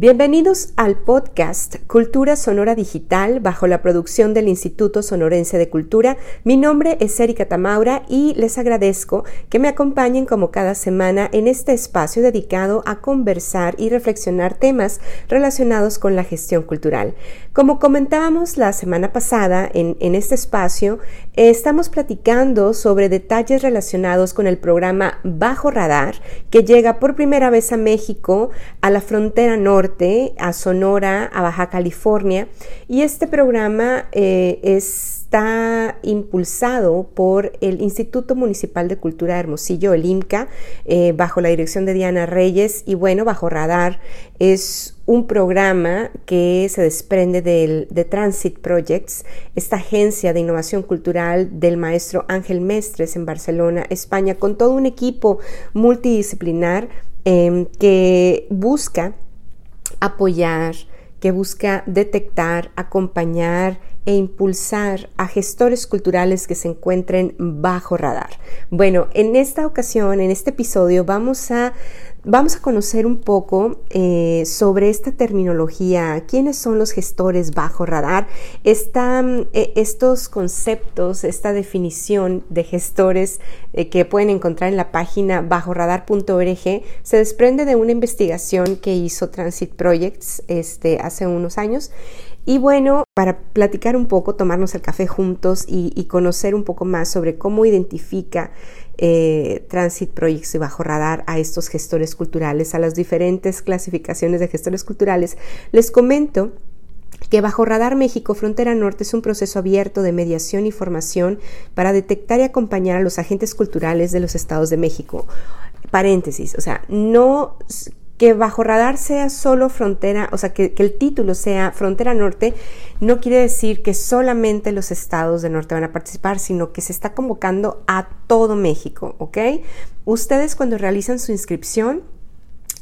Bienvenidos al podcast Cultura Sonora Digital bajo la producción del Instituto Sonorense de Cultura. Mi nombre es Erika Tamaura y les agradezco que me acompañen como cada semana en este espacio dedicado a conversar y reflexionar temas relacionados con la gestión cultural. Como comentábamos la semana pasada en, en este espacio, estamos platicando sobre detalles relacionados con el programa Bajo Radar que llega por primera vez a México, a la frontera norte a Sonora, a Baja California. Y este programa eh, está impulsado por el Instituto Municipal de Cultura de Hermosillo, el IMCA, eh, bajo la dirección de Diana Reyes. Y bueno, bajo radar es un programa que se desprende del, de Transit Projects, esta agencia de innovación cultural del maestro Ángel Mestres en Barcelona, España, con todo un equipo multidisciplinar em, que busca apoyar, que busca detectar, acompañar e impulsar a gestores culturales que se encuentren bajo radar. Bueno, en esta ocasión, en este episodio, vamos a Vamos a conocer un poco eh, sobre esta terminología, quiénes son los gestores bajo radar, eh, estos conceptos, esta definición de gestores eh, que pueden encontrar en la página bajoradar.org se desprende de una investigación que hizo Transit Projects este, hace unos años. Y bueno, para platicar un poco, tomarnos el café juntos y, conocer un poco más sobre cómo identifica eh, Transit Projects y Bajo Radar a estos gestores culturales, a las diferentes clasificaciones de gestores culturales, les comento que Bajo Radar México Frontera Norte es un proceso abierto de mediación y formación para detectar y acompañar a los agentes culturales de los estados de México. Paréntesis, o sea, no que bajo radar sea solo frontera, o sea, que, el título sea frontera norte, no quiere decir que solamente los estados de norte van a participar, sino que se está convocando a todo México, ¿ok? Ustedes cuando realizan su inscripción,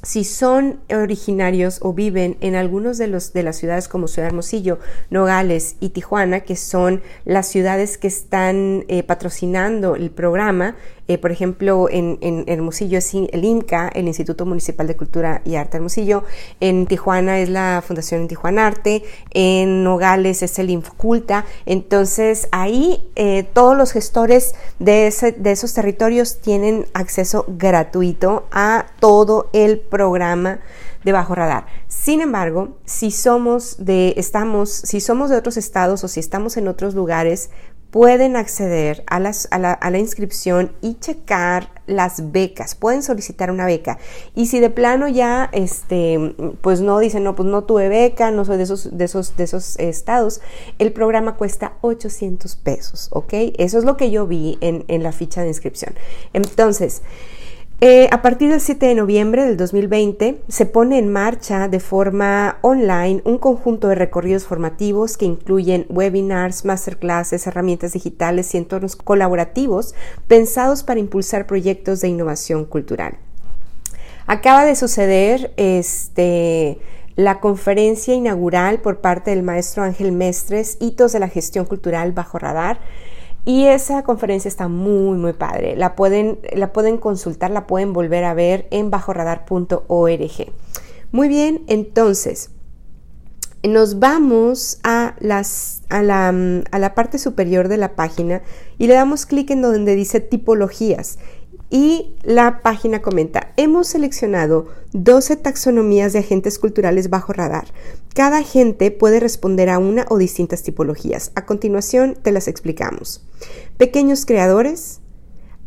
si son originarios o viven en algunos de, los, de las ciudades como Ciudad Hermosillo, Nogales y Tijuana, que son las ciudades que están eh, patrocinando el programa, eh, por ejemplo, en, Hermosillo es el INCA, el Instituto Municipal de Cultura y Arte Hermosillo, en Tijuana es la Fundación en Tijuana Arte, en Nogales es el Infoculta, entonces ahí eh, todos los gestores de, de esos territorios tienen acceso gratuito a todo el programa de bajo radar. Sin embargo, si somos de, estamos, si somos de otros estados o si estamos en otros lugares, pueden acceder a, la, inscripción y checar las becas, pueden solicitar una beca. Y si de plano ya, este, pues no dicen, no, pues no tuve beca, no soy de esos, de esos, de esos estados, el programa cuesta 800 pesos, ¿ok? Eso es lo que yo vi en la ficha de inscripción. Entonces, eh, a partir del 7 de noviembre del 2020 se pone en marcha de forma online un conjunto de recorridos formativos que incluyen webinars, masterclasses, herramientas digitales y entornos colaborativos pensados para impulsar proyectos de innovación cultural. Acaba de suceder este, la conferencia inaugural por parte del maestro Ángel Mestres, Hitos de la Gestión Cultural bajo radar, y esa conferencia está muy, muy padre. La pueden, la pueden consultar, la pueden volver a ver en bajoradar.org. Muy bien, entonces, nos vamos a, las, a, la, a la parte superior de la página y le damos clic en donde dice tipologías. Y la página comenta, hemos seleccionado 12 taxonomías de agentes culturales bajo radar. Cada agente puede responder a una o distintas tipologías. A continuación te las explicamos. Pequeños creadores,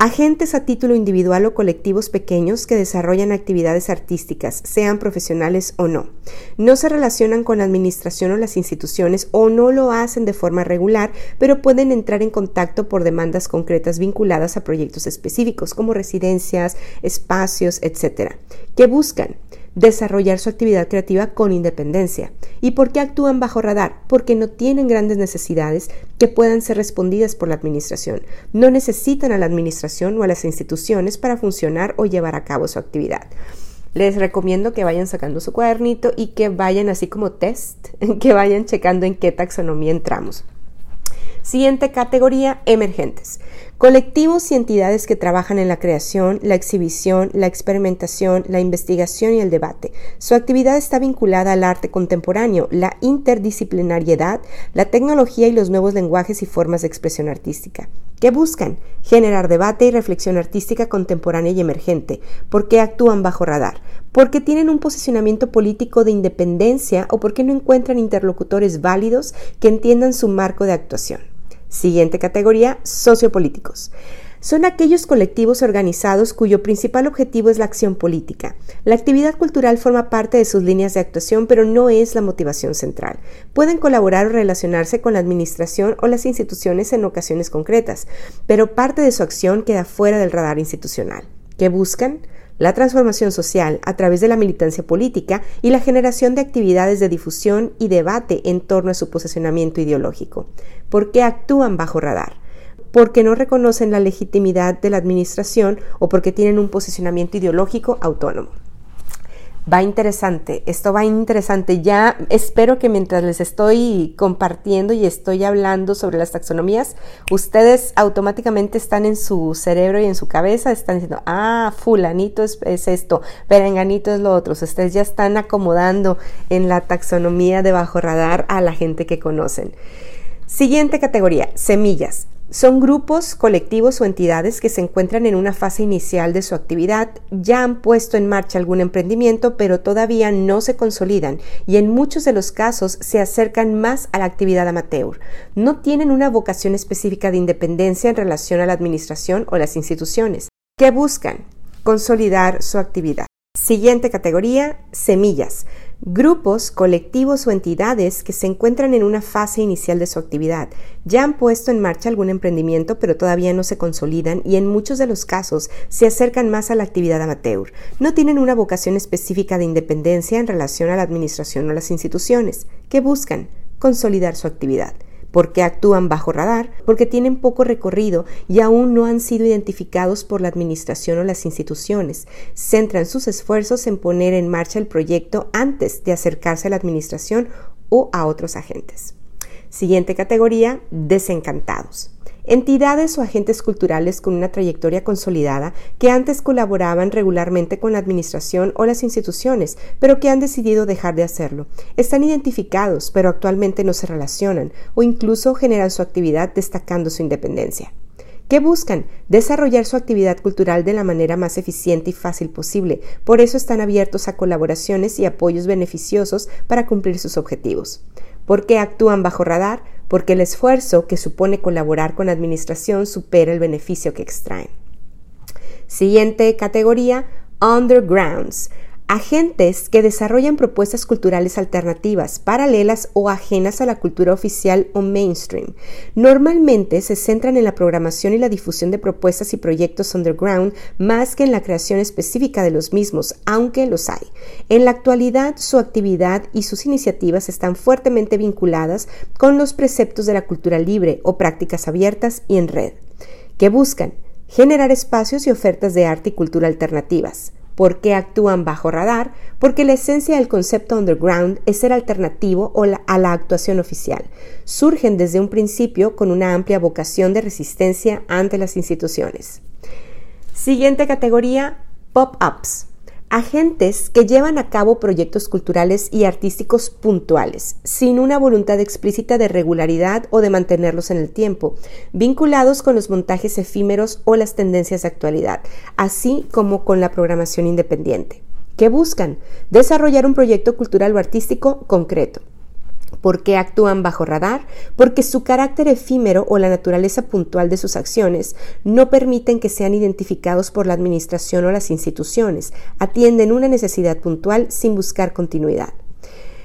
Agentes a título individual o colectivos pequeños que desarrollan actividades artísticas, sean profesionales o no. No se relacionan con la administración o las instituciones o no lo hacen de forma regular, pero pueden entrar en contacto por demandas concretas vinculadas a proyectos específicos como residencias, espacios, etc. ¿Qué buscan? Desarrollar su actividad creativa con independencia. ¿Y por qué actúan bajo radar? Porque no tienen grandes necesidades que puedan ser respondidas por la administración. No necesitan a la administración o a las instituciones para funcionar o llevar a cabo su actividad. Les recomiendo que vayan sacando su cuadernito y que vayan así como test, que vayan checando en qué taxonomía entramos. Siguiente categoría, emergentes. Colectivos y entidades que trabajan en la creación, la exhibición, la experimentación, la investigación y el debate. Su actividad está vinculada al arte contemporáneo, la interdisciplinariedad, la tecnología y los nuevos lenguajes y formas de expresión artística. ¿Qué buscan? Generar debate y reflexión artística contemporánea y emergente. ¿Por qué actúan bajo radar? Porque tienen un posicionamiento político de independencia o porque no encuentran interlocutores válidos que entiendan su marco de actuación. Siguiente categoría, sociopolíticos. Son aquellos colectivos organizados cuyo principal objetivo es la acción política. La actividad cultural forma parte de sus líneas de actuación, pero no es la motivación central. Pueden colaborar o relacionarse con la administración o las instituciones en ocasiones concretas, pero parte de su acción queda fuera del radar institucional. ¿Qué buscan? La transformación social a través de la militancia política y la generación de actividades de difusión y debate en torno a su posicionamiento ideológico. ¿Por qué actúan bajo radar? Porque no reconocen la legitimidad de la administración o porque tienen un posicionamiento ideológico autónomo va interesante, esto va interesante. Ya espero que mientras les estoy compartiendo y estoy hablando sobre las taxonomías, ustedes automáticamente están en su cerebro y en su cabeza, están diciendo, ah, fulanito es, es esto, perenganito es lo otro. Ustedes ya están acomodando en la taxonomía de bajo radar a la gente que conocen. Siguiente categoría, semillas. Son grupos, colectivos o entidades que se encuentran en una fase inicial de su actividad, ya han puesto en marcha algún emprendimiento, pero todavía no se consolidan y en muchos de los casos se acercan más a la actividad amateur. No tienen una vocación específica de independencia en relación a la administración o las instituciones. ¿Qué buscan? Consolidar su actividad. Siguiente categoría, semillas grupos, colectivos o entidades que se encuentran en una fase inicial de su actividad. Ya han puesto en marcha algún emprendimiento, pero todavía no se consolidan y en muchos de los casos se acercan más a la actividad amateur. No tienen una vocación específica de independencia en relación a la administración o las instituciones. ¿Qué buscan? Consolidar su actividad porque actúan bajo radar, porque tienen poco recorrido y aún no han sido identificados por la administración o las instituciones. Centran sus esfuerzos en poner en marcha el proyecto antes de acercarse a la administración o a otros agentes. Siguiente categoría, desencantados entidades o agentes culturales con una trayectoria consolidada que antes colaboraban regularmente con la administración o las instituciones, pero que han decidido dejar de hacerlo. Están identificados, pero actualmente no se relacionan o incluso generan su actividad destacando su independencia. ¿Qué buscan? Desarrollar su actividad cultural de la manera más eficiente y fácil posible. Por eso están abiertos a colaboraciones y apoyos beneficiosos para cumplir sus objetivos. ¿Por qué actúan bajo radar? Porque el esfuerzo que supone colaborar con la administración supera el beneficio que extraen. Siguiente categoría, undergrounds agentes que desarrollan propuestas culturales alternativas, paralelas o ajenas a la cultura oficial o mainstream. Normalmente se centran en la programación y la difusión de propuestas y proyectos underground más que en la creación específica de los mismos, aunque los hay. En la actualidad, su actividad y sus iniciativas están fuertemente vinculadas con los preceptos de la cultura libre o prácticas abiertas y en red, que buscan generar espacios y ofertas de arte y cultura alternativas ¿Por qué actúan bajo radar? Porque la esencia del concepto underground es ser alternativo a la actuación oficial. Surgen desde un principio con una amplia vocación de resistencia ante las instituciones. Siguiente categoría, pop-ups agentes que llevan a cabo proyectos culturales y artísticos puntuales, sin una voluntad explícita de regularidad o de mantenerlos en el tiempo, vinculados con los montajes efímeros o las tendencias de actualidad, así como con la programación independiente. ¿Qué buscan? Desarrollar un proyecto cultural o artístico concreto. ¿Por qué actúan bajo radar? Porque su carácter efímero o la naturaleza puntual de sus acciones no permiten que sean identificados por la administración o las instituciones, atienden una necesidad puntual sin buscar continuidad.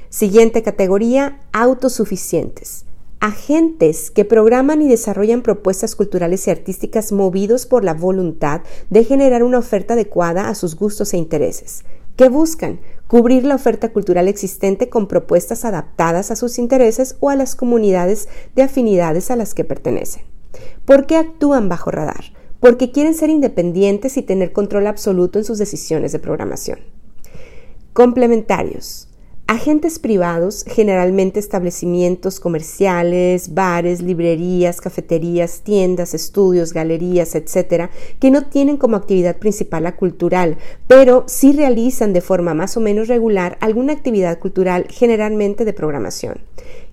Siguiente categoría, autosuficientes agentes que programan y desarrollan propuestas culturales y artísticas movidos por la voluntad de generar una oferta adecuada a sus gustos e intereses. ¿Qué buscan? Cubrir la oferta cultural existente con propuestas adaptadas a sus intereses o a las comunidades de afinidades a las que pertenecen. ¿Por qué actúan bajo radar? Porque quieren ser independientes y tener control absoluto en sus decisiones de programación. Complementarios. Agentes privados, generalmente establecimientos comerciales, bares, librerías, cafeterías, tiendas, estudios, galerías, etcétera, que no tienen como actividad principal la cultural, pero sí realizan de forma más o menos regular alguna actividad cultural, generalmente de programación,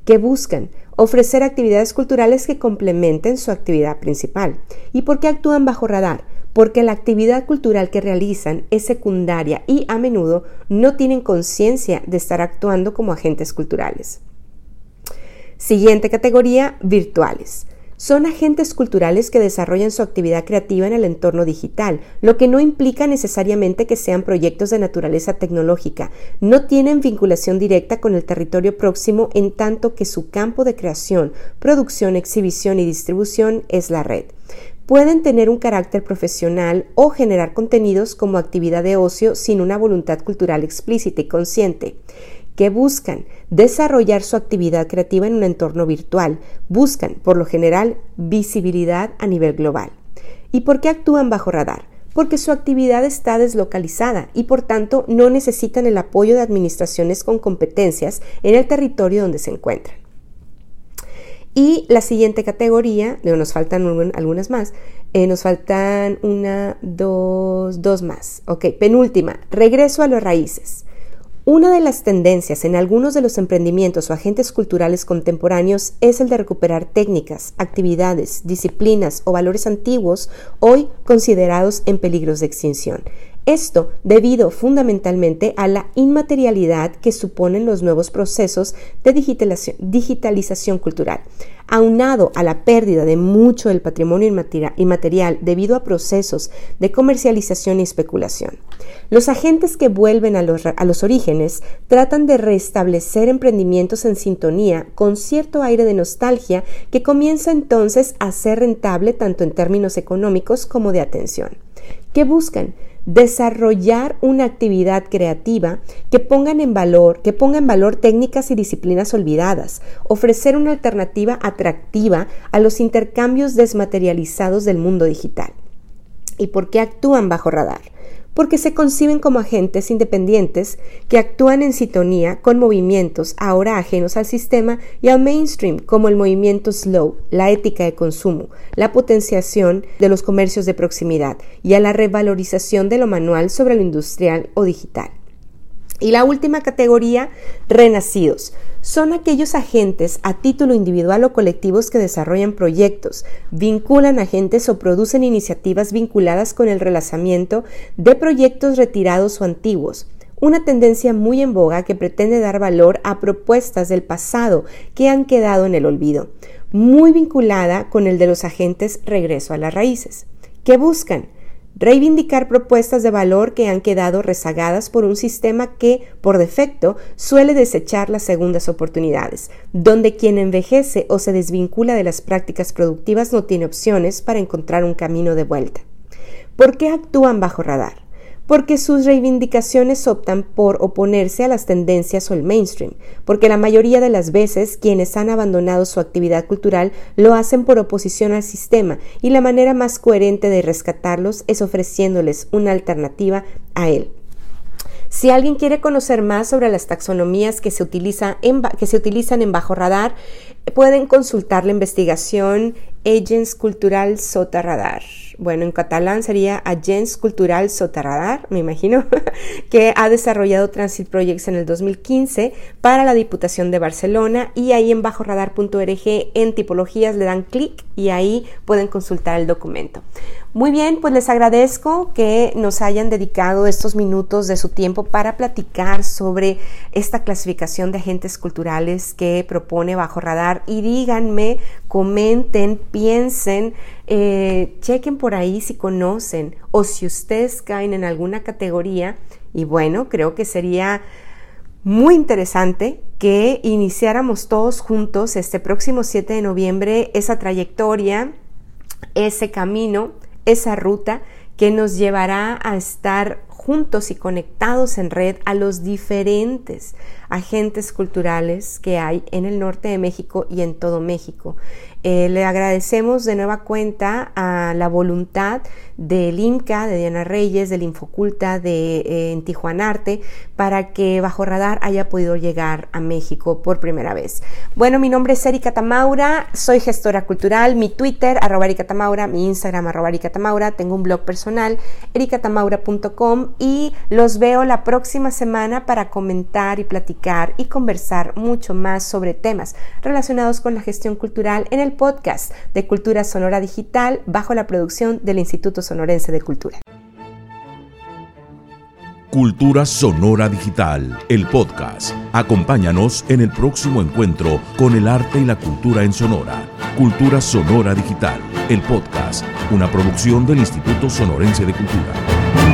que buscan ofrecer actividades culturales que complementen su actividad principal. ¿Y por qué actúan bajo radar? Porque la actividad cultural que realizan es secundaria y a menudo no tienen conciencia de estar actuando como agentes culturales. Siguiente categoría, virtuales. Son agentes culturales que desarrollan su actividad creativa en el entorno digital, lo que no implica necesariamente que sean proyectos de naturaleza tecnológica. No tienen vinculación directa con el territorio próximo en tanto que su campo de creación, producción, exhibición y distribución es la red pueden tener un carácter profesional o generar contenidos como actividad de ocio sin una voluntad cultural explícita y consciente que buscan desarrollar su actividad creativa en un entorno virtual, buscan, por lo general, visibilidad a nivel global. ¿Y por qué actúan bajo radar? Porque su actividad está deslocalizada y por tanto no necesitan el apoyo de administraciones con competencias en el territorio donde se encuentran. Y la siguiente categoría, nos faltan algunas más, eh, nos faltan una, dos, dos más. Ok, penúltima, regreso a las raíces. Una de las tendencias en algunos de los emprendimientos o agentes culturales contemporáneos es el de recuperar técnicas, actividades, disciplinas o valores antiguos hoy considerados en peligros de extinción. Esto debido fundamentalmente a la inmaterialidad que suponen los nuevos procesos de digitalización, cultural, aunado a la pérdida de mucho del patrimonio inmaterial debido a procesos de comercialización y especulación. Los agentes que vuelven a los, orígenes tratan de restablecer emprendimientos en sintonía con cierto aire de nostalgia que comienza entonces a ser rentable tanto en términos económicos como de atención. ¿Qué buscan? Desarrollar una actividad creativa que pongan en valor, que ponga en valor técnicas y disciplinas olvidadas, ofrecer una alternativa atractiva a los intercambios desmaterializados del mundo digital. ¿Y por qué actúan bajo radar? Porque se conciben como agentes independientes que actúan en sintonía con movimientos ahora ajenos al sistema y al mainstream, como el movimiento slow, la ética de consumo, la potenciación de los comercios de proximidad y a la revalorización de lo manual sobre lo industrial o digital. Y la última categoría, renacidos. Son aquellos agentes a título individual o colectivos que desarrollan proyectos, vinculan agentes o producen iniciativas vinculadas con el relanzamiento de proyectos retirados o antiguos. Una tendencia muy en boga que pretende dar valor a propuestas del pasado que han quedado en el olvido, muy vinculada con el de los agentes regreso a las raíces. ¿Qué buscan? Reivindicar propuestas de valor que han quedado rezagadas por un sistema que, por defecto, suele desechar las segundas oportunidades, donde quien envejece o se desvincula de las prácticas productivas no tiene opciones para encontrar un camino de vuelta. ¿Por qué actúan bajo radar? Porque sus reivindicaciones optan por oponerse a las tendencias o el mainstream, porque la mayoría de las veces quienes han abandonado su actividad cultural lo hacen por oposición al sistema y la manera más coherente de rescatarlos es ofreciéndoles una alternativa a él. Si alguien quiere conocer más sobre las taxonomías que se, utilizan en bajo radar, pueden consultar la investigación Agents Cultural Sota Radar bueno, en catalán sería Agents Cultural Soterradar, me imagino, que ha desarrollado Transit Projects en el 2015 para la Diputación de Barcelona y ahí en bajoradar.org en tipologías le dan clic y ahí pueden consultar el documento. Muy bien, pues les agradezco que nos hayan dedicado estos minutos de su tiempo para platicar sobre esta clasificación de agentes culturales que propone Bajo Radar. Y díganme, comenten, piensen, eh, chequen por ahí si conocen o si ustedes caen en alguna categoría. Y bueno, creo que sería muy interesante que iniciáramos todos juntos este próximo 7 de noviembre esa trayectoria, ese camino esa ruta que nos llevará a estar juntos y conectados en red a los diferentes agentes culturales que hay en el norte de México y en todo México. Eh, le agradecemos de nueva cuenta a la voluntad del IMCA, de Diana Reyes, del Infoculta, de eh, en Tijuanarte, para que Bajo Radar haya podido llegar a México por primera vez. Bueno, mi nombre es Erika Tamaura, soy gestora cultural, mi Twitter, arroba Erika Tamaura, mi Instagram, arroba Erika Tamaura, tengo un blog personal, ericatamaura.com y los veo la próxima semana para comentar y platicar y conversar mucho más sobre temas relacionados con la gestión cultural en podcast de Cultura Sonora Digital bajo la producción del Instituto Sonorense de Cultura. Cultura Sonora Digital, el podcast. Acompáñanos en el próximo encuentro con el arte y la cultura en Sonora. Cultura Sonora Digital, el podcast, una producción del Instituto Sonorense de Cultura.